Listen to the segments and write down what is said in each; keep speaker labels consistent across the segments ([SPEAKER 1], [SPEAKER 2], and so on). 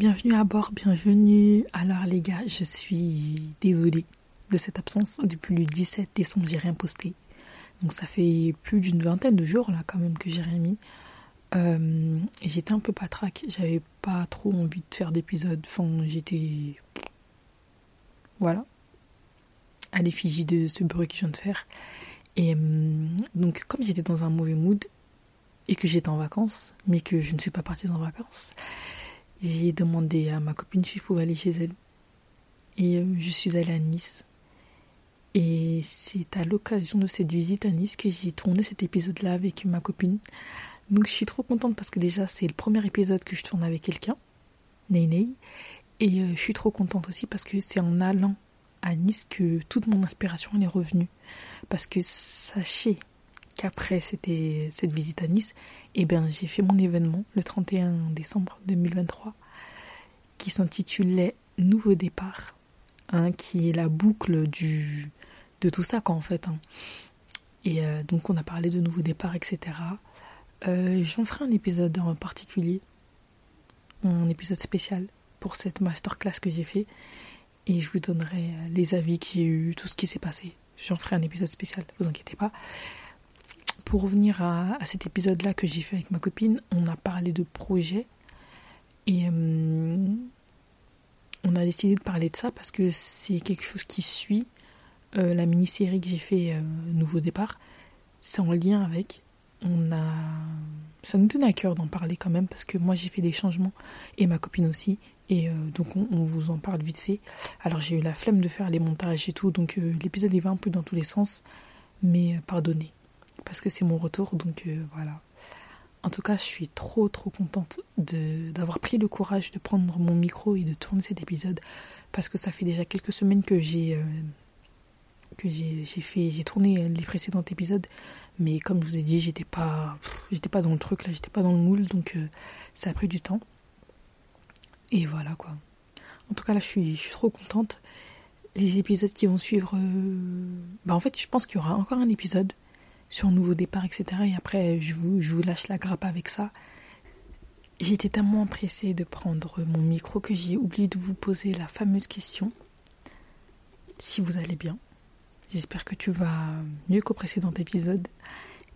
[SPEAKER 1] Bienvenue à bord, bienvenue. Alors les gars, je suis désolée de cette absence. Depuis le 17 décembre, j'ai rien posté. Donc ça fait plus d'une vingtaine de jours là quand même que j'ai rien mis. Euh, j'étais un peu patraque, j'avais pas trop envie de faire d'épisodes. Enfin, j'étais. Voilà. À l'effigie de ce bruit que je viens de faire. Et euh, donc, comme j'étais dans un mauvais mood et que j'étais en vacances, mais que je ne suis pas partie en vacances, j'ai demandé à ma copine si je pouvais aller chez elle. Et euh, je suis allée à Nice. Et c'est à l'occasion de cette visite à Nice que j'ai tourné cet épisode-là avec ma copine. Donc je suis trop contente parce que déjà c'est le premier épisode que je tourne avec quelqu'un, Ney Ney. Et euh, je suis trop contente aussi parce que c'est en allant à Nice que toute mon inspiration est revenue. Parce que sachez qu'après c'était cette visite à Nice, eh bien j'ai fait mon événement le 31 décembre 2023 qui s'intitulait Nouveau départ, hein, qui est la boucle du de tout ça quoi en fait. Hein. Et euh, donc on a parlé de nouveau départ, etc. Euh, J'en ferai un épisode en particulier, un épisode spécial pour cette masterclass que j'ai fait. Et je vous donnerai les avis que j'ai eu, tout ce qui s'est passé. J'en ferai un épisode spécial, vous inquiétez pas. Pour revenir à, cet épisode-là que j'ai fait avec ma copine, on a parlé de projet. Et euh, on a décidé de parler de ça parce que c'est quelque chose qui suit euh, la mini-série que j'ai fait euh, Nouveau Départ. C'est en lien avec. On a. Ça nous tenait à cœur d'en parler quand même parce que moi j'ai fait des changements et ma copine aussi. Et donc on, vous en parle vite fait. Alors j'ai eu la flemme de faire les montages et tout, donc l'épisode il va un peu dans tous les sens, mais pardonnez, parce que c'est mon retour, donc voilà. En tout cas, je suis trop trop contente d'avoir pris le courage de prendre mon micro et de tourner cet épisode, parce que ça fait déjà quelques semaines que j'ai que j'ai fait j'ai tourné les précédents épisodes mais comme je vous ai dit j'étais pas j'étais pas dans le truc là j'étais pas dans le moule donc ça a pris du temps et voilà quoi. En tout cas, là, je suis, je suis trop contente. Les épisodes qui vont suivre. Euh, bah, en fait, je pense qu'il y aura encore un épisode sur nouveau départ, etc. Et après, je vous, je vous lâche la grappe avec ça. J'étais tellement pressée de prendre mon micro que j'ai oublié de vous poser la fameuse question. Si vous allez bien. J'espère que tu vas mieux qu'au précédent épisode.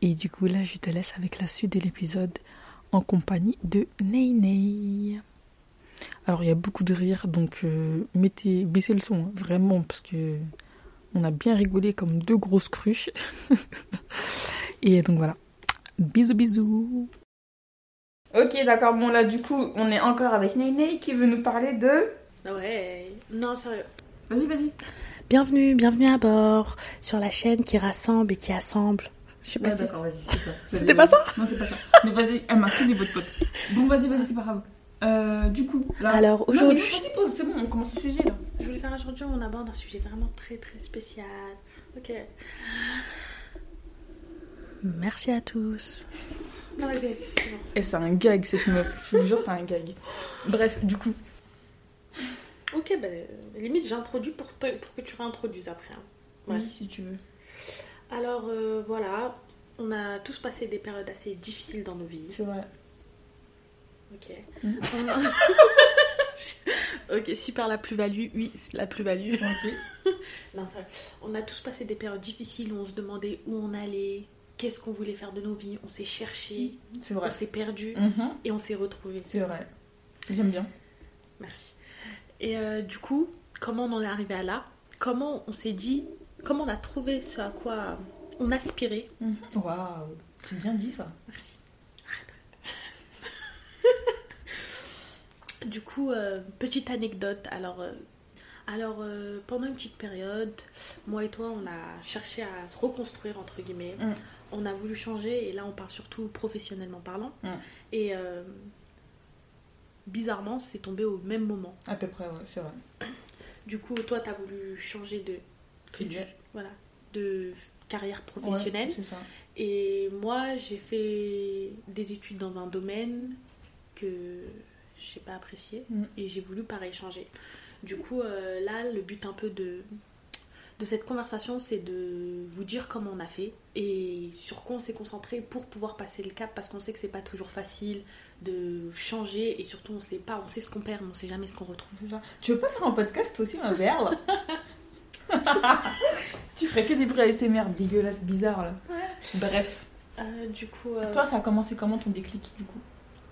[SPEAKER 1] Et du coup, là, je te laisse avec la suite de l'épisode en compagnie de Ney Ney. Alors il y a beaucoup de rire, donc euh, mettez, baissez le son, hein, vraiment, parce que on a bien rigolé comme deux grosses cruches. Et donc voilà. Bisous bisous.
[SPEAKER 2] Ok d'accord, bon là du coup on est encore avec Ney qui veut nous parler de...
[SPEAKER 3] Ouais, non sérieux.
[SPEAKER 2] Vas-y vas-y.
[SPEAKER 3] Bienvenue, bienvenue à bord sur la chaîne qui rassemble et qui assemble.
[SPEAKER 2] Je sais pas si d'accord, vas-y, c'est ça.
[SPEAKER 3] C'était pas ça
[SPEAKER 2] Non, c'est pas ça. Mais vas-y, elle m'a soulevé votre pote. Bon, vas-y, vas-y, c'est pas grave. Euh, du coup, là.
[SPEAKER 3] Alors aujourd'hui.
[SPEAKER 2] c'est bon, on commence le sujet là.
[SPEAKER 3] Je voulais faire aujourd'hui, on aborde un sujet vraiment très très spécial. Ok. Merci à tous.
[SPEAKER 2] Non, Et c'est un gag cette meuf, je vous jure, c'est un gag. Bref, du coup.
[SPEAKER 3] Ok, ben limite j'introduis pour, pour que tu réintroduises après. Hein.
[SPEAKER 2] Oui, si tu veux.
[SPEAKER 3] Alors euh, voilà, on a tous passé des périodes assez difficiles dans nos vies.
[SPEAKER 2] C'est vrai.
[SPEAKER 3] Ok. ok, super la plus-value. Oui, la plus-value. non, on a tous passé des périodes difficiles où on se demandait où on allait, qu'est-ce qu'on voulait faire de nos vies. On s'est cherché,
[SPEAKER 2] vrai.
[SPEAKER 3] on s'est perdu
[SPEAKER 2] mhm.
[SPEAKER 3] et on s'est retrouvé.
[SPEAKER 2] C'est vrai. J'aime bien.
[SPEAKER 3] Merci. Et euh, du coup, comment on en est arrivé à là? Comment on s'est dit Comment on a trouvé ce à quoi on aspirait?
[SPEAKER 2] Mhm. Waouh, c'est bien dit ça.
[SPEAKER 3] Merci. Du coup, euh, petite anecdote. Alors, euh, alors euh, pendant une petite période, moi et toi, on a cherché à se reconstruire, entre guillemets. Mm. On a voulu changer, et là, on parle surtout professionnellement parlant. Mm. Et bizarrement, c'est tombé au même moment.
[SPEAKER 2] À peu près, ouais, c'est vrai.
[SPEAKER 3] Du coup, toi, tu as voulu changer de, voilà, de carrière professionnelle.
[SPEAKER 2] ça.
[SPEAKER 3] Et moi, j'ai fait des études dans un domaine que j'ai pas apprécié
[SPEAKER 2] Mm.
[SPEAKER 3] et j'ai voulu pareil changer. Du coup, euh, là, le but un peu de, de cette conversation, c'est de vous dire comment on a fait et sur quoi on s'est concentré pour pouvoir passer le cap parce qu'on sait que c'est pas toujours facile de changer et surtout on sait pas, on sait ce qu'on perd, mais on sait jamais ce qu'on retrouve.
[SPEAKER 2] Tu veux pas faire un podcast aussi, ma verle Tu ferais que des bruits ASMR dégueulasses, bizarres là. Bref.
[SPEAKER 3] Euh, du coup, euh,
[SPEAKER 2] Toi, ça a commencé comment ton déclic du coup?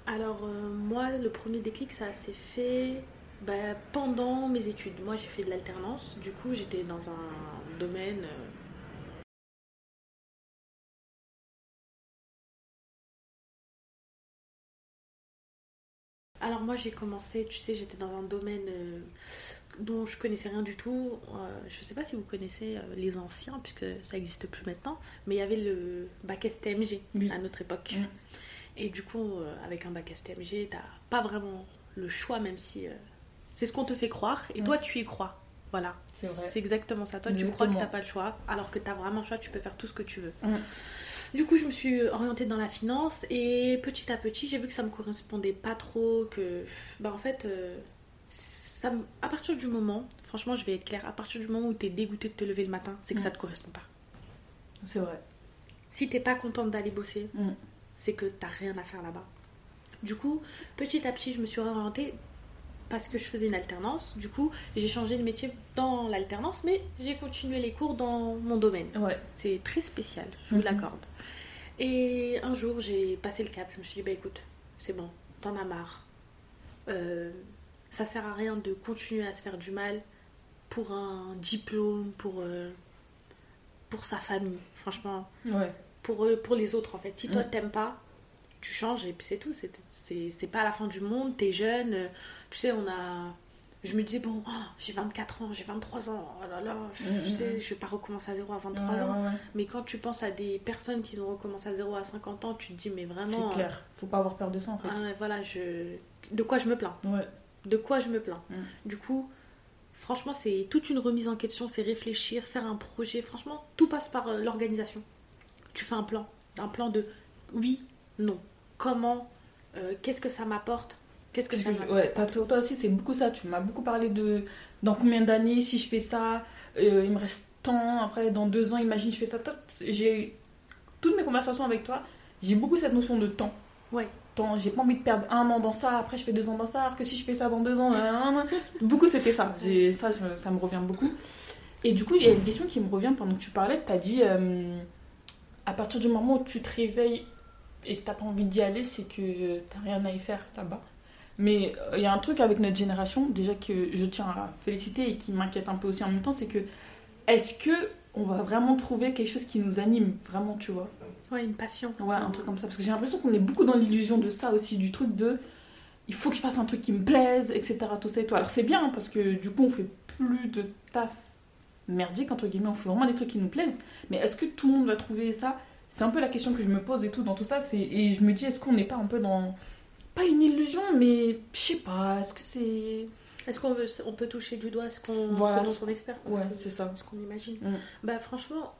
[SPEAKER 3] Alors euh, moi, le premier déclic, ça s'est fait bah, pendant mes études. Moi, j'ai fait de l'alternance. Du coup, j'étais dans un domaine... euh, Alors moi, j'ai commencé, tu sais, j'étais dans un domaine euh, dont je connaissais rien du tout. Euh, je sais pas si vous connaissez euh, les anciens, puisque ça n'existe plus maintenant, mais il y avait le bac STMG
[SPEAKER 2] Oui.
[SPEAKER 3] à notre époque. Et du coup, euh, avec un bac STMG, t'as pas vraiment le choix, même si euh, c'est ce qu'on te fait croire. Et toi, tu y crois. Voilà.
[SPEAKER 2] C'est
[SPEAKER 3] exactement ça. Toi, tu crois que t'as pas le choix, alors que t'as vraiment le choix, tu peux faire tout ce que tu veux. Du coup, je me suis orientée dans la finance et petit à petit, j'ai vu que ça me correspondait pas trop, que bah en fait, euh, ça me- à partir du moment, franchement, je vais être claire, à partir du moment où t'es dégoûté de te lever le matin, c'est que ça te correspond pas.
[SPEAKER 2] C'est vrai.
[SPEAKER 3] Si t'es pas contente d'aller bosser. C'est que t'as rien à faire là-bas. Du coup, petit à petit, je me suis réorientée parce que je faisais une alternance. Du coup, j'ai changé de métier dans l'alternance, mais j'ai continué les cours dans mon domaine.
[SPEAKER 2] Ouais.
[SPEAKER 3] C'est très spécial, je vous
[SPEAKER 2] Mhm.
[SPEAKER 3] l'accorde. Et un jour, j'ai passé le cap. Je me suis dit, bah écoute, c'est bon, t'en as marre. Euh, ça sert à rien de continuer à se faire du mal pour un diplôme, pour, euh, pour sa famille. Franchement,
[SPEAKER 2] Ouais.
[SPEAKER 3] Pour, eux- pour les autres en fait. Si toi
[SPEAKER 2] Mm.
[SPEAKER 3] t'aimes pas, tu changes et puis c'est tout. C'est- pas la fin du monde, t'es jeune. euh, Tu sais, on a. Je me disais, bon, oh, j'ai 24 ans, j'ai 23 ans, oh là là, je
[SPEAKER 2] Mm, mm,
[SPEAKER 3] sais, je vais pas recommencer à zéro à 23
[SPEAKER 2] Ouais,
[SPEAKER 3] ans.
[SPEAKER 2] ouais.
[SPEAKER 3] Mais quand tu penses à des personnes qui ont recommencé à zéro à 50 ans, tu te dis, mais vraiment.
[SPEAKER 2] C'est clair. Faut pas avoir peur de ça en fait.
[SPEAKER 3] euh, ah voilà, je... de quoi je me plains
[SPEAKER 2] Ouais.
[SPEAKER 3] de quoi je me plains. Du coup, franchement, c'est toute une remise en question, c'est réfléchir, faire un projet. Franchement, tout passe par euh, l'organisation. Tu fais un plan, un plan de oui, non. Comment, euh, qu'est-ce que ça m'apporte, qu'est-ce que ça m'apporte?
[SPEAKER 2] Ouais, toi toi aussi, c'est beaucoup ça. Tu m'as beaucoup parlé de dans combien d'années, si je fais ça, euh, il me reste tant. Après, dans deux ans, imagine, je fais ça. J'ai toutes mes conversations avec toi, j'ai beaucoup cette notion de temps.
[SPEAKER 3] Ouais.
[SPEAKER 2] Temps, j'ai pas envie de perdre un an dans ça, après je fais deux ans dans ça, alors que si je fais ça dans deux ans, beaucoup c'était ça. Ça, ça me revient beaucoup. Et du coup, il y a une question qui me revient pendant que tu parlais. Tu as dit, euh, à partir du moment où tu te réveilles et que t'as pas envie d'y aller, c'est que t'as rien à y faire là-bas. Mais euh, il y a un truc avec notre génération, déjà que je tiens à féliciter et qui m'inquiète un peu aussi en même temps, c'est que est-ce que on va vraiment trouver quelque chose qui nous anime, vraiment, tu vois?
[SPEAKER 3] Ouais, une passion.
[SPEAKER 2] Ouais, un truc comme ça. Parce que j'ai l'impression qu'on est beaucoup dans l'illusion de ça aussi, du truc de il faut que je fasse un truc qui me plaise, etc. Tout ça et tout. Alors c'est bien, hein, parce que du coup, on fait plus de taf merdique, entre guillemets, on fait vraiment des trucs qui nous plaisent. Mais est-ce que tout le monde va trouver ça? C'est un peu la question que je me pose et tout dans tout ça. c'est Et je me dis, est-ce qu'on n'est pas un peu dans. Pas une illusion, mais je sais pas, est-ce que c'est.
[SPEAKER 3] Est-ce qu'on veut, on peut toucher du doigt ce qu'on
[SPEAKER 2] Voilà.
[SPEAKER 3] ce dont on espère
[SPEAKER 2] Ouais, c'est ça.
[SPEAKER 3] ce qu'on imagine
[SPEAKER 2] Mm.
[SPEAKER 3] Bah franchement,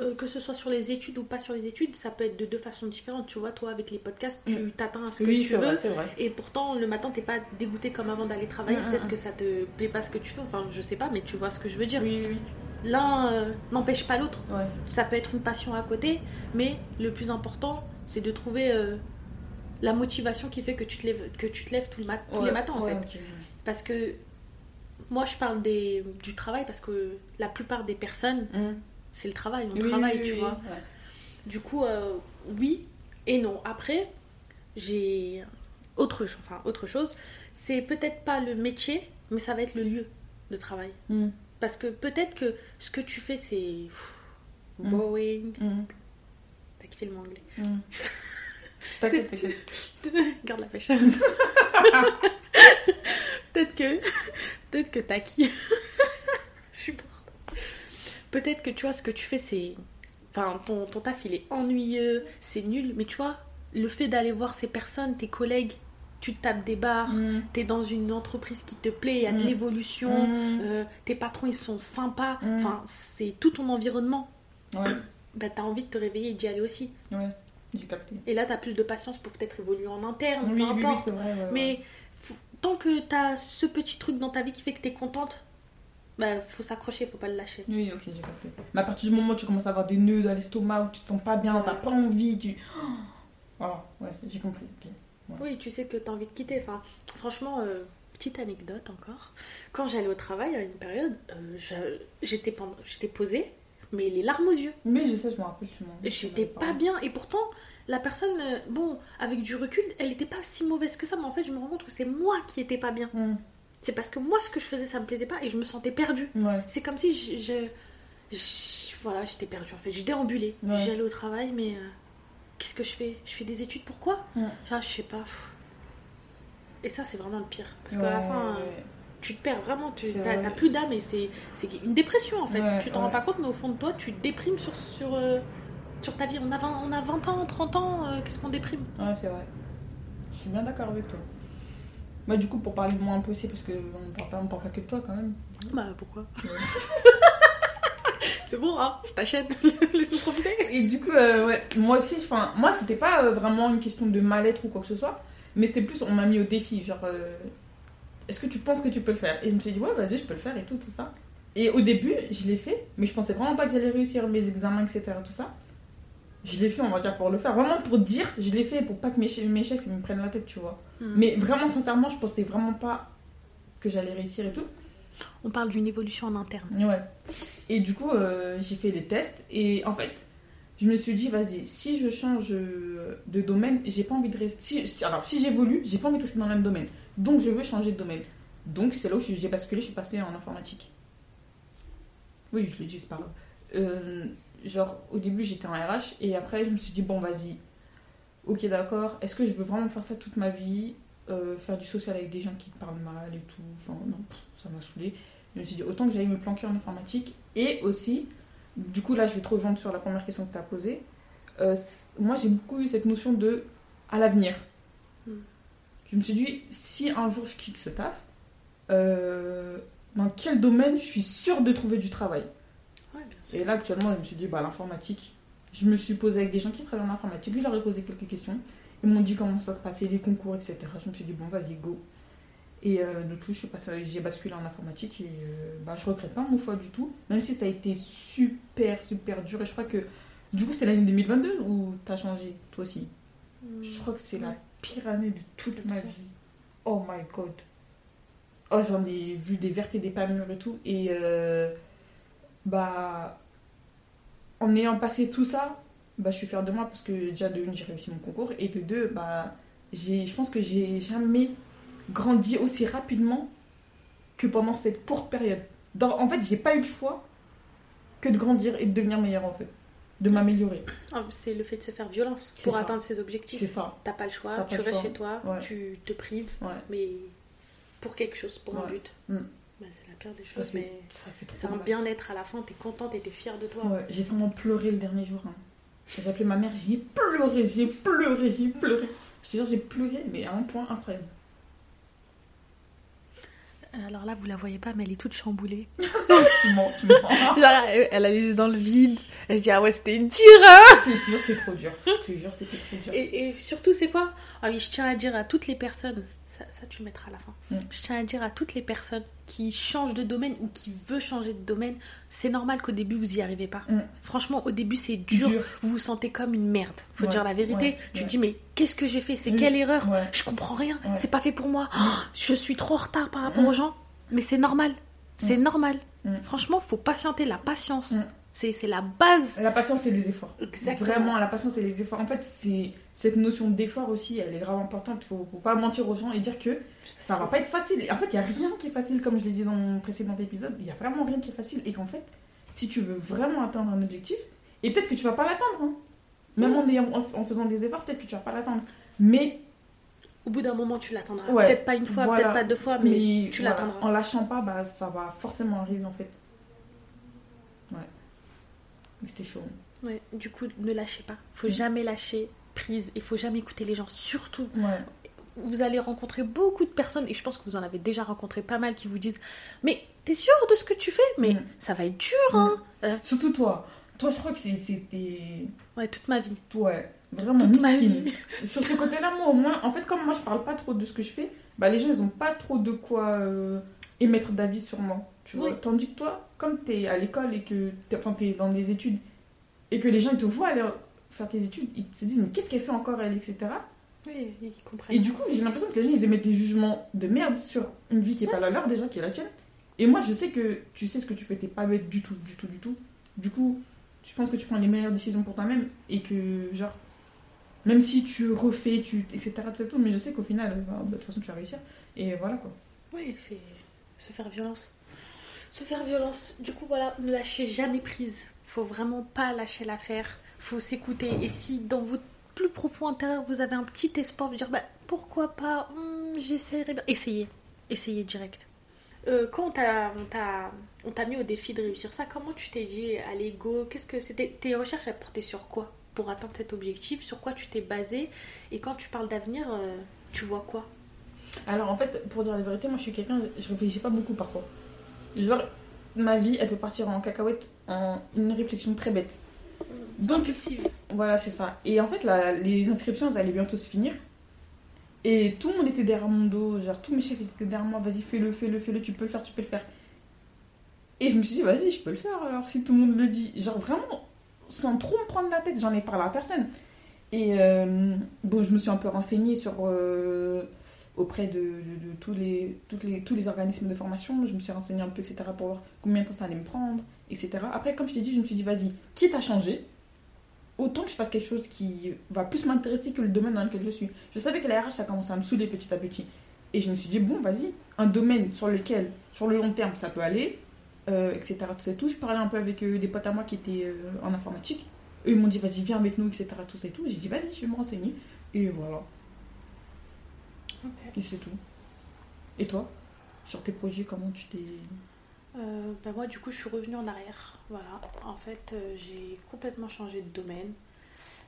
[SPEAKER 3] euh, que ce soit sur les études ou pas sur les études, ça peut être de deux façons différentes. Tu vois, toi avec les podcasts, tu
[SPEAKER 2] Mm.
[SPEAKER 3] t'atteins à ce que
[SPEAKER 2] Oui,
[SPEAKER 3] tu veux.
[SPEAKER 2] vrai.
[SPEAKER 3] Et pourtant, le matin, t'es pas dégoûté comme avant d'aller travailler.
[SPEAKER 2] Mm, mm,
[SPEAKER 3] Peut-être
[SPEAKER 2] mm.
[SPEAKER 3] que ça te plaît pas ce que tu fais. Enfin, je sais pas, mais tu vois ce que je veux dire.
[SPEAKER 2] Oui, oui,
[SPEAKER 3] L'un euh, n'empêche pas l'autre.
[SPEAKER 2] ouais.
[SPEAKER 3] Ça peut être une passion à côté, mais le plus important, c'est de trouver euh, la motivation qui fait que tu te lèves, que tu te lèves tout le mat- tous les matins, en
[SPEAKER 2] ouais,
[SPEAKER 3] fait. Parce que moi, je parle des, du travail parce que la plupart des personnes,
[SPEAKER 2] Mm.
[SPEAKER 3] C'est le travail. On
[SPEAKER 2] Oui,
[SPEAKER 3] travaille,
[SPEAKER 2] oui,
[SPEAKER 3] tu
[SPEAKER 2] oui,
[SPEAKER 3] vois.
[SPEAKER 2] ouais.
[SPEAKER 3] Du coup, euh, oui et non. Après, j'ai autre, chose- enfin, autre chose. C'est peut-être pas le métier, mais ça va être le lieu de travail.
[SPEAKER 2] Mm.
[SPEAKER 3] Parce que peut-être que ce que tu fais, c'est
[SPEAKER 2] Mm.
[SPEAKER 3] boring.
[SPEAKER 2] Mm.
[SPEAKER 3] T'as kiffé le mot anglais.
[SPEAKER 2] Mm.
[SPEAKER 3] Garde la pêche. peut-être que. Peut-être que t'as qui. Peut-être que tu vois, ce que tu fais, c'est. Enfin, ton, ton taf, il est ennuyeux, c'est nul, mais tu vois, le fait d'aller voir ces personnes, tes collègues, tu tapes des barres,
[SPEAKER 2] Mm.
[SPEAKER 3] t'es dans une entreprise qui te plaît, il y a de
[SPEAKER 2] Mm.
[SPEAKER 3] l'évolution,
[SPEAKER 2] Mm.
[SPEAKER 3] euh, tes patrons ils sont sympas,
[SPEAKER 2] Mm.
[SPEAKER 3] enfin c'est tout ton environnement.
[SPEAKER 2] Ouais,
[SPEAKER 3] Bah, t'as envie de te réveiller et d'y aller aussi.
[SPEAKER 2] ouais, j'ai capté.
[SPEAKER 3] Et là, t'as plus de patience pour peut-être évoluer en interne,
[SPEAKER 2] Oui,
[SPEAKER 3] peu
[SPEAKER 2] oui,
[SPEAKER 3] importe.
[SPEAKER 2] vrai. ouais.
[SPEAKER 3] Mais tant que t'as ce petit truc dans ta vie qui fait que t'es contente, bah faut s'accrocher, faut pas le lâcher.
[SPEAKER 2] Oui, ok, j'ai capté. Mais à partir du moment où tu commences à avoir des nœuds dans l'estomac, où tu te sens pas bien, t'as pas envie, tu. Voilà, ouais, j'ai compris.
[SPEAKER 3] Oui, tu sais que t'as envie de quitter. Enfin, franchement, euh, petite anecdote encore. Quand j'allais au travail à une période, euh, j'étais j'étais posée, mais les larmes aux yeux.
[SPEAKER 2] Mais je sais, je me rappelle.
[SPEAKER 3] J'étais pas bien et pourtant la personne, euh, bon, avec du recul, elle était pas si mauvaise que ça, mais en fait je me rends compte que c'est moi qui étais pas bien.
[SPEAKER 2] Mm.
[SPEAKER 3] C'est parce que moi ce que je faisais ça me plaisait pas et je me sentais perdue.
[SPEAKER 2] Ouais.
[SPEAKER 3] C'est comme si je, je- je- voilà, j'étais perdue en fait, je déambulais.
[SPEAKER 2] Ouais.
[SPEAKER 3] J'allais au travail, mais euh, qu'est-ce que je fais? Je fais des études pourquoi?
[SPEAKER 2] Ouais.
[SPEAKER 3] Ah, je sais pas. Et ça c'est vraiment le pire parce qu'à la fin. euh, tu te perds vraiment, tu t'as plus d'âme et c'est, une dépression en fait. Tu t'en rends pas compte, mais au fond de toi, tu déprimes sur, sur, euh, sur ta vie. On a 20, on a 20 ans, 30 ans, euh, qu'est-ce qu'on déprime?
[SPEAKER 2] Ouais, c'est vrai. Je suis bien d'accord avec toi. Bah, du coup, pour parler de moi un peu aussi, parce qu'on ne parle, pas- on parle pas que de toi quand même.
[SPEAKER 3] Bah pourquoi C'est bon, hein, c'est ta chaîne, laisse-nous profiter.
[SPEAKER 2] Et du coup, euh, ouais, moi aussi, enfin, moi, c'était pas euh, vraiment une question de mal-être ou quoi que ce soit, mais c'était plus, on m'a mis au défi, genre, euh, est-ce que tu penses que tu peux le faire? Et je me suis dit, ouais, vas-y, je peux le faire et tout, tout ça. Et au début, je l'ai fait, mais je pensais vraiment pas que j'allais réussir mes examens, etc., tout ça. Je l'ai fait, on va dire, pour le faire. Vraiment pour dire, je l'ai fait pour pas que mes, chefs- mes chefs ils me prennent la tête, tu vois.
[SPEAKER 3] Hmm.
[SPEAKER 2] Mais vraiment, sincèrement, je pensais vraiment pas que j'allais réussir et tout.
[SPEAKER 3] On parle d'une évolution en interne.
[SPEAKER 2] Ouais. Et du coup, euh, j'ai fait les tests et en fait, je me suis dit, vas-y, si je change euh, de domaine, j'ai pas envie de rester. si- alors, si j'évolue, j'ai pas envie de rester dans le même domaine. Donc, je veux changer de domaine. Donc, c'est là où j'ai basculé, je suis passée en informatique. Oui, je l'ai dit, c'est pas grave. Euh, genre, au début, j'étais en RH et après, je me suis dit, bon, vas-y. Ok, d'accord. Est-ce que je veux vraiment faire ça toute ma vie Euh, Faire du social avec des gens qui te parlent mal et tout? Enfin, non, pff, ça m'a saoulé. Je me suis dit, autant que j'aille me planquer en informatique. Et aussi, du coup, là, je vais te rejoindre sur la première question que tu as posée. Euh, moi, j'ai beaucoup eu cette notion de à l'avenir.
[SPEAKER 3] Mm.
[SPEAKER 2] Je me suis dit, si un jour je quitte ce taf, euh, dans quel domaine je suis sûre de trouver du travail? Et là, actuellement, je me suis dit, bah, l'informatique. Je me suis posée avec des gens qui travaillent en informatique. Je leur ai posé quelques questions. Ils m'ont dit comment ça se passait, les concours, etc. Je me suis dit, bon, vas-y, go. Et euh, suis passée- j'ai basculé en informatique et euh, bah, je regrette pas mon choix du tout. Même si ça a été super, super dur. Et je crois que, du coup, c'était l'année 2022 où t'as changé, toi aussi? Je crois que c'est la pire année de toute
[SPEAKER 3] Tout
[SPEAKER 2] ma vie. Oh my god. Oh, j'en ai vu des vertes et des pas mûres et tout. Et euh, bah, en ayant passé tout ça, bah, je suis fière de moi parce que déjà de une, j'ai réussi mon concours. Et de deux, bah, j'ai, je pense que j'ai jamais grandi aussi rapidement que pendant cette courte période. Dans- en fait, j'ai pas eu le choix que de grandir et de devenir meilleure en fait. De m'améliorer.
[SPEAKER 3] Ah, c'est le fait de se faire violence pour
[SPEAKER 2] ça.
[SPEAKER 3] atteindre ses objectifs.
[SPEAKER 2] C'est ça.
[SPEAKER 3] T'as pas le choix,
[SPEAKER 2] pas
[SPEAKER 3] tu
[SPEAKER 2] le
[SPEAKER 3] restes
[SPEAKER 2] choix.
[SPEAKER 3] chez toi,
[SPEAKER 2] Ouais.
[SPEAKER 3] tu te prives,
[SPEAKER 2] Ouais.
[SPEAKER 3] mais pour quelque chose, pour un but.
[SPEAKER 2] Mm.
[SPEAKER 3] Bah, c'est la pire des
[SPEAKER 2] Ça
[SPEAKER 3] choses,
[SPEAKER 2] fait,
[SPEAKER 3] mais
[SPEAKER 2] ça fait trop
[SPEAKER 3] c'est un
[SPEAKER 2] mal.
[SPEAKER 3] bien-être à la fin, t'es contente et t'es fière de toi.
[SPEAKER 2] Ouais, j'ai vraiment pleuré le dernier jour. Hein. J'ai appelé ma mère, j'ai pleuré, j'ai pleuré, j'ai pleuré. Je te jure, j'ai pleuré, mais à un point incroyable.
[SPEAKER 3] Alors là, vous la voyez pas, mais elle est toute chamboulée.
[SPEAKER 2] Tu mens, tu mens.
[SPEAKER 3] Genre, elle elle a les yeux dans le vide. Elle se dit, ah ouais, c'était dur, hein
[SPEAKER 2] Je te jure, c'était trop dur. Je te jure, c'était trop dur.
[SPEAKER 3] et, et surtout, c'est quoi? Ah oui, je tiens à dire à toutes les personnes, ça, ça tu le mettras à la fin.
[SPEAKER 2] Mm.
[SPEAKER 3] Je tiens à dire à toutes les personnes qui changent de domaine ou qui veulent changer de domaine, c'est normal qu'au début, vous y arrivez pas.
[SPEAKER 2] Mm.
[SPEAKER 3] Franchement, au début, c'est dur.
[SPEAKER 2] Dur.
[SPEAKER 3] Vous vous sentez comme une merde. Faut
[SPEAKER 2] Ouais,
[SPEAKER 3] dire la vérité.
[SPEAKER 2] ouais,
[SPEAKER 3] tu
[SPEAKER 2] ouais.
[SPEAKER 3] dis, mais qu'est-ce que j'ai fait? C'est
[SPEAKER 2] Oui,
[SPEAKER 3] quelle erreur? Je comprends rien. C'est pas fait pour moi. Oh, je suis trop en retard par rapport
[SPEAKER 2] Mm.
[SPEAKER 3] aux gens. Mais c'est normal. C'est
[SPEAKER 2] Mm.
[SPEAKER 3] normal.
[SPEAKER 2] Mm.
[SPEAKER 3] Franchement, faut patienter. La patience,
[SPEAKER 2] Mm.
[SPEAKER 3] c'est c'est la base.
[SPEAKER 2] La patience, c'est les efforts.
[SPEAKER 3] Exactement.
[SPEAKER 2] Vraiment, la patience, c'est les efforts. En fait, c'est cette notion d'effort aussi, elle est grave importante. Faut, faut pas mentir aux gens et dire que ça va pas être facile. En fait, il y a rien qui est facile, comme je l'ai dit dans mon précédent épisode. Il y a vraiment rien qui est facile. Et qu'en fait, si tu veux vraiment atteindre un objectif, et peut-être que tu vas pas l'atteindre, hein. même en, ayant- en, en faisant des efforts, peut-être que tu vas pas l'atteindre. Mais,
[SPEAKER 3] Au bout d'un moment, tu l'atteindras.
[SPEAKER 2] Ouais,
[SPEAKER 3] Peut-être pas une fois,
[SPEAKER 2] voilà.
[SPEAKER 3] peut-être pas deux fois, mais,
[SPEAKER 2] mais
[SPEAKER 3] tu
[SPEAKER 2] voilà,
[SPEAKER 3] l'atteindras.
[SPEAKER 2] en lâchant pas, bah, ça va forcément arriver en fait. Ouais. C'était chaud.
[SPEAKER 3] Ouais, du coup, ne lâchez pas. Faut jamais lâcher prise. Il faut jamais écouter les gens. Surtout,
[SPEAKER 2] Ouais.
[SPEAKER 3] vous allez rencontrer beaucoup de personnes, et je pense que vous en avez déjà rencontré pas mal qui vous disent Mais t'es sûr de ce que tu fais Mais ça va être dur, hein Euh,
[SPEAKER 2] Surtout toi. Toi, je crois que c'était.
[SPEAKER 3] Ouais, toute ma vie.
[SPEAKER 2] Ouais, vraiment
[SPEAKER 3] Toute ma vie.
[SPEAKER 2] Sur ce côté-là, moi, au moins, en fait, comme moi, je parle pas trop de ce que je fais, bah, les gens, ils ont pas trop de quoi euh, émettre d'avis sur moi. Tu vois
[SPEAKER 3] Oui.
[SPEAKER 2] Tandis que toi, comme t'es à l'école et que t'es, enfin, t'es dans des études, et que les gens, ils te voient aller faire tes études, ils se disent, mais qu'est-ce qu'elle fait encore, elle, etc.
[SPEAKER 3] Oui, ils comprennent.
[SPEAKER 2] Et du coup, j'ai l'impression que les gens, ils émettent des jugements de merde sur une vie qui est pas la leur, déjà, qui est la tienne. Et moi, je sais que tu sais ce que tu fais, t'es pas bête du tout, du tout, du tout. Du coup, je pense que tu prends les meilleures décisions pour toi-même et que, genre, même si tu refais, tu, etc., etc., tout, mais je sais qu'au final, bah, bah, de toute façon, tu vas réussir. Et voilà, quoi.
[SPEAKER 3] Oui, c'est se faire violence. Se faire violence. Du coup, voilà, ne lâchez jamais prise. Faut vraiment pas lâcher l'affaire. Faut s'écouter. Et si dans votre plus profond intérieur, vous avez un petit espoir, vous dire bah, pourquoi pas, hum, j'essaierai. Essayez. Essayez direct. Euh, quand on t'a mis au défi de réussir ça, comment tu t'es dit, allez, go Qu'est-ce que c'était Tes recherches, elles portaient sur quoi pour atteindre cet objectif? Sur quoi tu t'es basé? Et quand tu parles d'avenir, euh, tu vois quoi?
[SPEAKER 2] Alors, en fait, pour dire la vérité, moi, je suis quelqu'un, je réfléchis pas beaucoup parfois. Genre, ma vie, elle peut partir en cacahuète en une réflexion très bête. Donc,
[SPEAKER 3] Impulsive.
[SPEAKER 2] Voilà, c'est ça. Et en fait, les inscriptions, elles allaient bientôt se finir. Et tout le monde était derrière mon dos. Genre, tous mes chefs étaient derrière moi. Vas-y, fais-le, fais-le, fais-le. Tu peux le faire, tu peux le faire. Et je me suis dit, vas-y, je peux le faire alors, si tout le monde le dit. Genre, vraiment, sans trop me prendre la tête, j'en ai parlé à personne. Et euh, bon, je me suis un peu renseignée sur. euh, auprès de, de- de tous, les, toutes les, tous les organismes de formation. Je me suis renseignée un peu, etc., pour voir combien de temps ça allait me prendre, etc. Après, comme je t'ai dit, je me suis dit, vas-y, quitte à changer, autant que je fasse quelque chose qui va plus m'intéresser que le domaine dans lequel je suis. Je savais que la RH, ça commençait à me saouler petit à petit. Et je me suis dit, bon, vas-y, un domaine sur lequel, sur le long terme, ça peut aller, euh, etc. Tout ça et tout. Je parlais un peu avec euh, des potes à moi qui étaient euh, en informatique. Eux, ils m'ont dit, vas-y, viens avec nous, etc. Tout ça et tout. J'ai dit, vas-y, je vais me renseigner. Et voilà. Et c'est tout. Et toi? Sur tes projets, comment tu t'es.
[SPEAKER 3] Euh, bah moi, du coup, je suis revenue en arrière. Voilà. En fait, euh, j'ai complètement changé de domaine.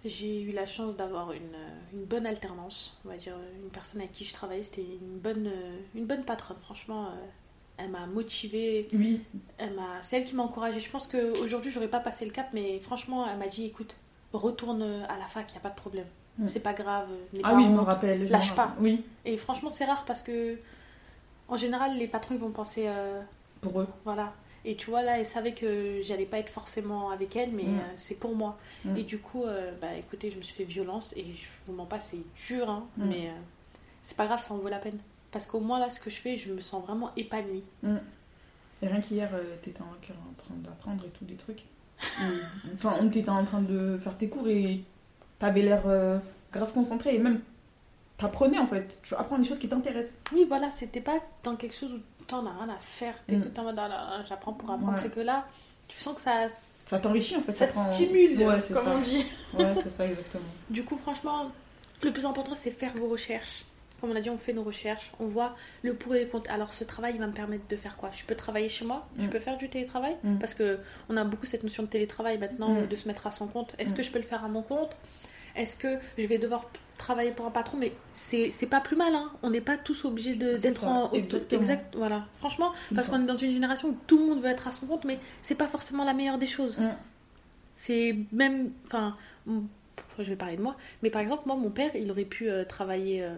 [SPEAKER 3] J'ai eu la chance d'avoir une, euh, une bonne alternance. On va dire, une personne avec qui je travaillais, c'était une bonne, euh, une bonne patronne. Franchement, euh, elle m'a motivée.
[SPEAKER 2] Oui,
[SPEAKER 3] Elle m'a, c'est elle qui m'a encouragée. Je pense qu'aujourd'hui, j'aurais pas passé le cap, mais franchement, elle m'a dit écoute, retourne à la fac, il n'y a pas de problème.
[SPEAKER 2] Mm.
[SPEAKER 3] C'est pas grave.
[SPEAKER 2] ah
[SPEAKER 3] pas
[SPEAKER 2] oui, je me rappelle.
[SPEAKER 3] Lâche pas.
[SPEAKER 2] Oui,
[SPEAKER 3] Et franchement, c'est rare parce que, en général, les patrons, ils vont penser.
[SPEAKER 2] Pour eux.
[SPEAKER 3] Voilà. Et tu vois, là, elle savait que j'allais pas être forcément avec elle, mais
[SPEAKER 2] Mm.
[SPEAKER 3] euh, c'est pour moi.
[SPEAKER 2] Mm.
[SPEAKER 3] Et du coup, euh, bah écoutez, je me suis fait violence et je vous mens pas, c'est dur, hein,
[SPEAKER 2] Mm.
[SPEAKER 3] mais euh, c'est pas grave, ça en vaut la peine. Parce qu'au moins, là, ce que je fais, je me sens vraiment épanouie.
[SPEAKER 2] Et rien qu'hier, euh, t'étais en, en train d'apprendre et tout, des trucs. Enfin, on t'était en train de faire tes cours et t'avais l'air grave concentré et même t'apprenais en fait. Tu apprends des choses qui t'intéressent.
[SPEAKER 3] Oui, voilà, c'était pas dans quelque chose où t'en as rien à faire. T'es
[SPEAKER 2] Mm.
[SPEAKER 3] en mode, Ah j'apprends pour apprendre.
[SPEAKER 2] Ouais.
[SPEAKER 3] C'est que là, tu sens que ça,
[SPEAKER 2] Ça t'enrichit en fait.
[SPEAKER 3] ça te
[SPEAKER 2] prend-
[SPEAKER 3] stimule,
[SPEAKER 2] Ouais,
[SPEAKER 3] comme
[SPEAKER 2] ça.
[SPEAKER 3] on dit.
[SPEAKER 2] Ouais, c'est ça exactement.
[SPEAKER 3] Du coup, franchement, le plus important, c'est faire vos recherches. Comme on a dit, on fait nos recherches, on voit le pour et le contre. Alors, ce travail, il va me permettre de faire quoi? Je peux travailler chez moi? Je
[SPEAKER 2] Mm.
[SPEAKER 3] peux faire du télétravail?
[SPEAKER 2] Mm.
[SPEAKER 3] Parce que on a beaucoup cette notion de télétravail maintenant,
[SPEAKER 2] Mm.
[SPEAKER 3] de se mettre à son compte. Est-ce que je peux le faire à mon compte? Est-ce que je vais devoir travailler pour un patron Mais c'est pas plus mal, hein. On n'est pas tous obligés d'être en.
[SPEAKER 2] exactement.
[SPEAKER 3] Exact, voilà. Franchement, parce qu'on est dans une génération où tout le monde veut être à son compte, mais c'est pas forcément la meilleure des choses.
[SPEAKER 2] Mm.
[SPEAKER 3] C'est même. Enfin, je vais parler de moi, mais par exemple, moi, mon père, il aurait pu euh, travailler euh,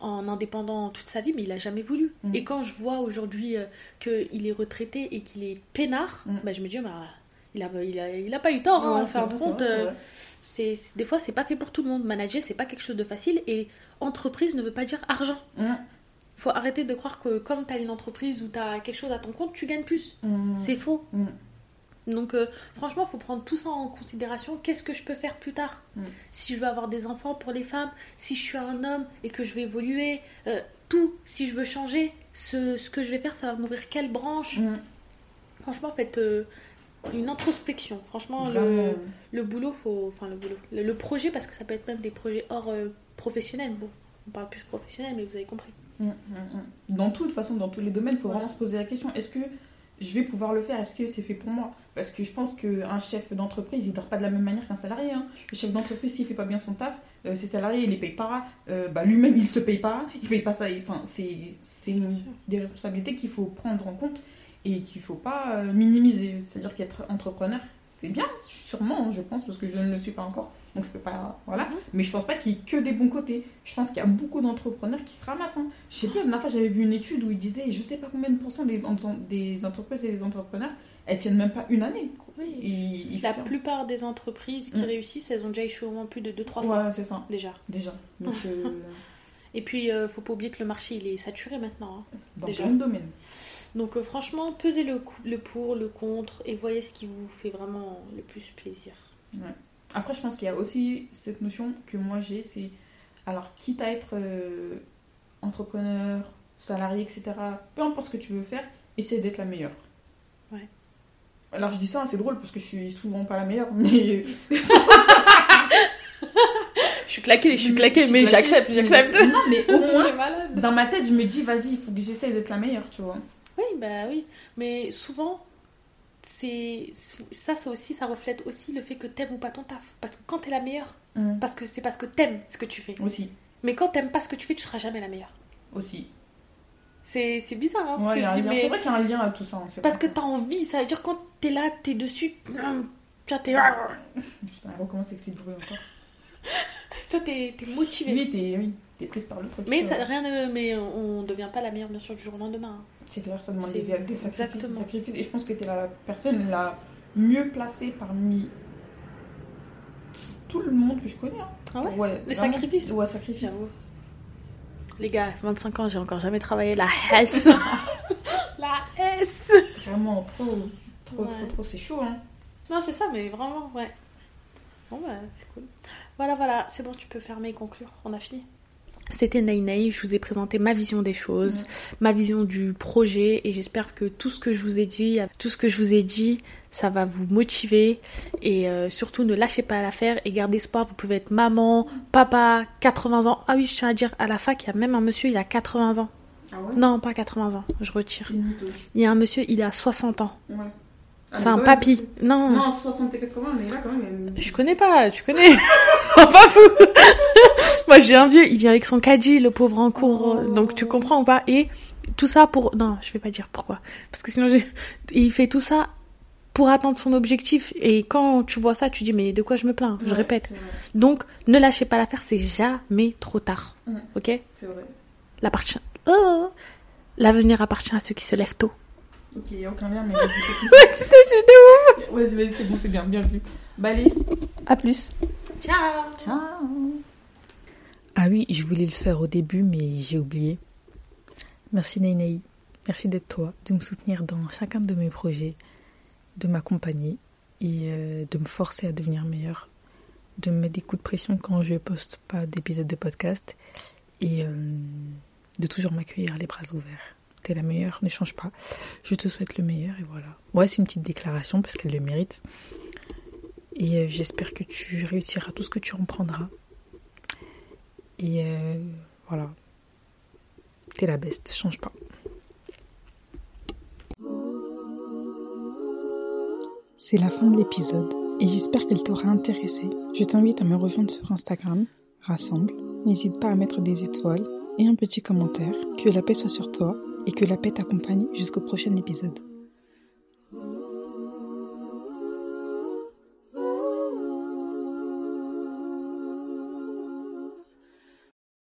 [SPEAKER 3] en indépendant toute sa vie, mais il a jamais voulu.
[SPEAKER 2] Mm.
[SPEAKER 3] Et quand je vois aujourd'hui euh, qu'il est retraité et qu'il est peinard,
[SPEAKER 2] Mm.
[SPEAKER 3] bah, je me dis, bah, il, a, il, a, il a pas eu tort, hein,
[SPEAKER 2] Ouais,
[SPEAKER 3] en fin de compte.
[SPEAKER 2] c'est
[SPEAKER 3] euh, c'est des fois, c'est pas fait pour tout le monde. Manager, c'est pas quelque chose de facile. Et entreprise ne veut pas dire argent.
[SPEAKER 2] Mm.
[SPEAKER 3] faut arrêter de croire que comme tu as une entreprise ou tu as quelque chose à ton compte, tu gagnes plus.
[SPEAKER 2] Mm.
[SPEAKER 3] C'est faux.
[SPEAKER 2] Mm.
[SPEAKER 3] Donc euh, franchement, il faut prendre tout ça en considération. Qu'est-ce que je peux faire plus tard
[SPEAKER 2] Mm.
[SPEAKER 3] Si je veux avoir des enfants pour les femmes, si je suis un homme et que je vais évoluer, euh, tout, si je veux changer, ce, ce que je vais faire, ça va m'ouvrir quelle branche. Franchement, faites euh, une introspection. Franchement, le, le boulot, faut, enfin le boulot, le, le projet, parce que ça peut être même des projets hors euh, professionnels. Bon, on parle plus professionnel, mais vous avez compris.
[SPEAKER 2] Mm, mm, mm. Dans toute façon, dans tous les domaines, il faut
[SPEAKER 3] Voilà.
[SPEAKER 2] vraiment se poser la question est-ce que je vais pouvoir le faire? Est-ce que c'est fait pour moi? Parce que je pense qu'un chef d'entreprise, il dort pas de la même manière qu'un salarié. hein. Le chef d'entreprise, s'il fait pas bien son taf, euh, ses salariés, il les paye pas, euh, bah, lui-même, il se paye pas, il paye pas ça. Enfin, c'est des responsabilités qu'il faut prendre en compte et qu'il faut pas euh, minimiser. C'est-à-dire qu'être entrepreneur, c'est bien, sûrement, je pense, parce que je ne le suis pas encore. Donc je peux pas. Voilà.
[SPEAKER 3] Mhm.
[SPEAKER 2] Mais je pense pas qu'il y ait que des bons côtés. Je pense qu'il y a beaucoup d'entrepreneurs qui se ramassent. hein. Je sais plus, la dernière fois, j'avais vu une étude où il disait, je sais pas combien de pourcents des, des entreprises et des entrepreneurs, elles tiennent même pas une année.
[SPEAKER 3] Oui.
[SPEAKER 2] Ils, ils
[SPEAKER 3] La
[SPEAKER 2] ferment.
[SPEAKER 3] plupart des entreprises qui
[SPEAKER 2] Mm.
[SPEAKER 3] réussissent, elles ont déjà échoué au moins plus de 2-3 fois
[SPEAKER 2] Ouais, c'est ça,
[SPEAKER 3] déjà.
[SPEAKER 2] déjà. Donc, euh,
[SPEAKER 3] Et puis, euh, faut pas oublier que le marché, il est saturé maintenant. hein.
[SPEAKER 2] dans
[SPEAKER 3] Déjà.
[SPEAKER 2] plein de domaines.
[SPEAKER 3] Donc, euh, franchement, pesez le, pour, le contre et voyez ce qui vous fait vraiment le plus plaisir.
[SPEAKER 2] Après, je pense qu'il y a aussi cette notion que moi j'ai, c'est alors quitte à être euh, entrepreneur, salarié, etc. Peu importe ce que tu veux faire, essaie d'être la meilleure.
[SPEAKER 3] Ouais.
[SPEAKER 2] Alors je dis ça, c'est drôle parce que je suis souvent pas la meilleure, mais
[SPEAKER 3] Je suis claquée, je suis claquée, mais
[SPEAKER 2] claquée,
[SPEAKER 3] j'accepte,
[SPEAKER 2] mais-
[SPEAKER 3] j'accepte.
[SPEAKER 2] Non, mais au moins, dans ma tête, je me dis, vas-y, il faut que j'essaie d'être la meilleure, tu vois.
[SPEAKER 3] Oui, bah oui. Mais souvent, c'est ça, c'est aussi, ça reflète aussi le fait que t'aimes ou pas ton taf. Parce que quand t'es la meilleure, parce que c'est parce que t'aimes ce que tu fais.
[SPEAKER 2] Aussi,
[SPEAKER 3] Mais quand t'aimes pas ce que tu fais, tu seras jamais la meilleure.
[SPEAKER 2] aussi.
[SPEAKER 3] C'est c'est bizarre, hein, ce
[SPEAKER 2] Ouais,
[SPEAKER 3] que
[SPEAKER 2] y a
[SPEAKER 3] je dis, mais
[SPEAKER 2] C'est vrai qu'il y a un lien à tout ça. en fait.
[SPEAKER 3] parce que t'as envie. Ça veut dire quand t'es là, t'es dessus, tu vois, t'es,
[SPEAKER 2] Putain, on recommence avec ces bruits encore.
[SPEAKER 3] tu vois, t'es, t'es motivé.
[SPEAKER 2] Oui, t'es oui, prise par le truc.
[SPEAKER 3] Mais ça, rien ne, mais on devient pas la meilleure bien sûr du jour au lendemain. hein.
[SPEAKER 2] C'est clair, ça demande des, des sacrifices, des sacrifices. Et je pense que tu es la personne la mieux placée parmi tout le monde que je connais. hein.
[SPEAKER 3] Ah ouais?
[SPEAKER 2] Ouais,
[SPEAKER 3] Les
[SPEAKER 2] vraiment.
[SPEAKER 3] sacrifices?
[SPEAKER 2] Ouais, sacrifices.
[SPEAKER 3] Les gars, 25 ans, j'ai encore jamais travaillé la S. la S.
[SPEAKER 2] Vraiment, trop, trop,
[SPEAKER 3] Ouais.
[SPEAKER 2] trop, trop, c'est chaud. Hein.
[SPEAKER 3] Non, c'est ça, mais vraiment, ouais. Bon, bah, c'est cool. Voilà, voilà, c'est bon, tu peux fermer et conclure. On a fini. C'était Naï, je vous ai présenté ma vision des choses, ma vision du projet et j'espère que tout ce que je vous ai dit, tout ce que je vous ai dit, ça va vous motiver et euh, surtout ne lâchez pas l'affaire et gardez espoir, vous pouvez être maman, papa, 80 ans. Ah oui, je tiens à dire, à la fac, il y a même un monsieur, il a 80 ans.
[SPEAKER 2] Ah ouais?
[SPEAKER 3] Non, pas 80 ans, je retire. Il y a un monsieur, il a 60 ans.
[SPEAKER 2] Ouais. Ah,
[SPEAKER 3] C'est un
[SPEAKER 2] même,
[SPEAKER 3] papy. Non.
[SPEAKER 2] Non, 60 et 80, mais là, quand même.
[SPEAKER 3] Je connais pas, tu connais. enfin fou. Moi j'ai un vieux, il vient avec son caddie, le pauvre en cours,
[SPEAKER 2] Oh.
[SPEAKER 3] donc tu comprends ou pas? Et tout ça pour... Non, je vais pas dire pourquoi. Parce que sinon j'ai... Il fait tout ça pour atteindre son objectif. Et quand tu vois ça, tu dis mais de quoi je me plains? Je
[SPEAKER 2] Ouais,
[SPEAKER 3] répète. Donc ne lâchez pas l'affaire, c'est jamais trop tard. Ok?
[SPEAKER 2] C'est vrai.
[SPEAKER 3] Oh L'avenir appartient à ceux qui se lèvent tôt.
[SPEAKER 2] Ok, il n'y a aucun lien, mais vas-y,
[SPEAKER 3] C'était si
[SPEAKER 2] Vas-y, vas-y, c'est bon, c'est bien, bien vu. Bah, allez,
[SPEAKER 3] À plus. Ciao
[SPEAKER 2] ciao.
[SPEAKER 1] Ah oui, je voulais le faire au début, mais j'ai oublié. Merci Naïnaï. Merci d'être toi, de me soutenir dans chacun de mes projets, de m'accompagner et euh, de me forcer à devenir meilleure, de me mettre des coups de pression quand je poste pas d'épisodes de podcast et euh, de toujours m'accueillir les bras ouverts. La meilleure, ne change pas. Je te souhaite le meilleur et voilà. Ouais, c'est une petite déclaration parce qu'elle le mérite. Et euh, j'espère que tu réussiras tout ce que tu en prendras. Et euh, voilà. T'es la best, change pas. C'est la fin de l'épisode et j'espère qu'elle t'aura intéressé. Je t'invite à me rejoindre sur Instagram, Rassemble. N'hésite pas à mettre des étoiles et un petit commentaire. Que la paix soit sur toi et que la paix t'accompagne jusqu'au prochain épisode.